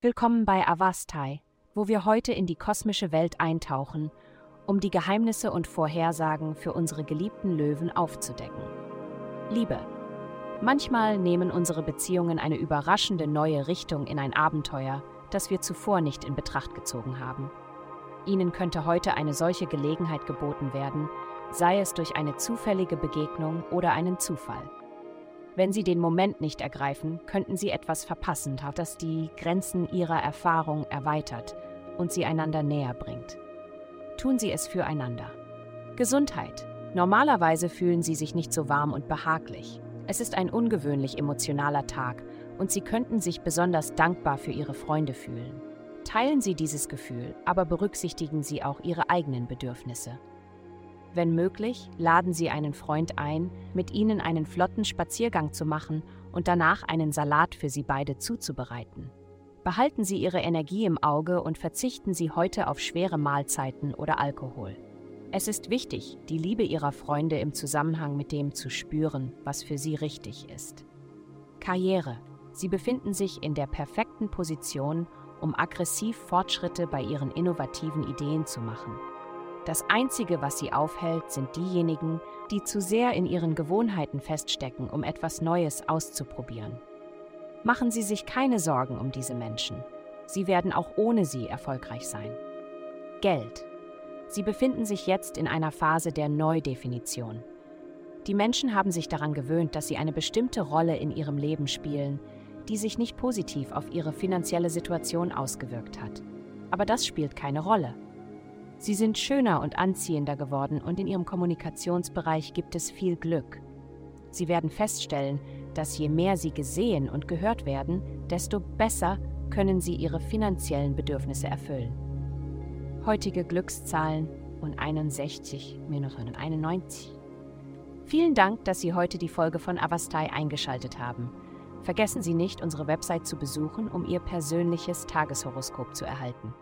Willkommen bei Avastai, wo wir heute in die kosmische Welt eintauchen, um die Geheimnisse und Vorhersagen für unsere geliebten Löwen aufzudecken. Liebe. Manchmal nehmen unsere Beziehungen eine überraschende neue Richtung in ein Abenteuer, das wir zuvor nicht in Betracht gezogen haben. Ihnen könnte heute eine solche Gelegenheit geboten werden, sei es durch eine zufällige Begegnung oder einen Zufall. Wenn Sie den Moment nicht ergreifen, könnten Sie etwas verpassen, das die Grenzen Ihrer Erfahrung erweitert und Sie einander näher bringt. Tun Sie es füreinander. Gesundheit. Normalerweise fühlen Sie sich nicht so warm und behaglich. Es ist ein ungewöhnlich emotionaler Tag und Sie könnten sich besonders dankbar für Ihre Freunde fühlen. Teilen Sie dieses Gefühl, aber berücksichtigen Sie auch Ihre eigenen Bedürfnisse. Wenn möglich, laden Sie einen Freund ein, mit Ihnen einen flotten Spaziergang zu machen und danach einen Salat für Sie beide zuzubereiten. Behalten Sie Ihre Energie im Auge und verzichten Sie heute auf schwere Mahlzeiten oder Alkohol. Es ist wichtig, die Liebe Ihrer Freunde im Zusammenhang mit dem zu spüren, was für Sie richtig ist. Karriere. Sie befinden sich in der perfekten Position, um aggressiv Fortschritte bei ihren innovativen Ideen zu machen. Das Einzige, was sie aufhält, sind diejenigen, die zu sehr in ihren Gewohnheiten feststecken, um etwas Neues auszuprobieren. Machen Sie sich keine Sorgen um diese Menschen. Sie werden auch ohne sie erfolgreich sein. Geld. Sie befinden sich jetzt in einer Phase der Neudefinition. Die Menschen haben sich daran gewöhnt, dass sie eine bestimmte Rolle in ihrem Leben spielen, die sich nicht positiv auf ihre finanzielle Situation ausgewirkt hat. Aber das spielt keine Rolle. Sie sind schöner und anziehender geworden und in ihrem Kommunikationsbereich gibt es viel Glück. Sie werden feststellen, dass je mehr sie gesehen und gehört werden, desto besser können sie ihre finanziellen Bedürfnisse erfüllen. Heutige Glückszahlen und 61 minus 191. Vielen Dank, dass Sie heute die Folge von Avastai eingeschaltet haben. Vergessen Sie nicht, unsere Website zu besuchen, um Ihr persönliches Tageshoroskop zu erhalten.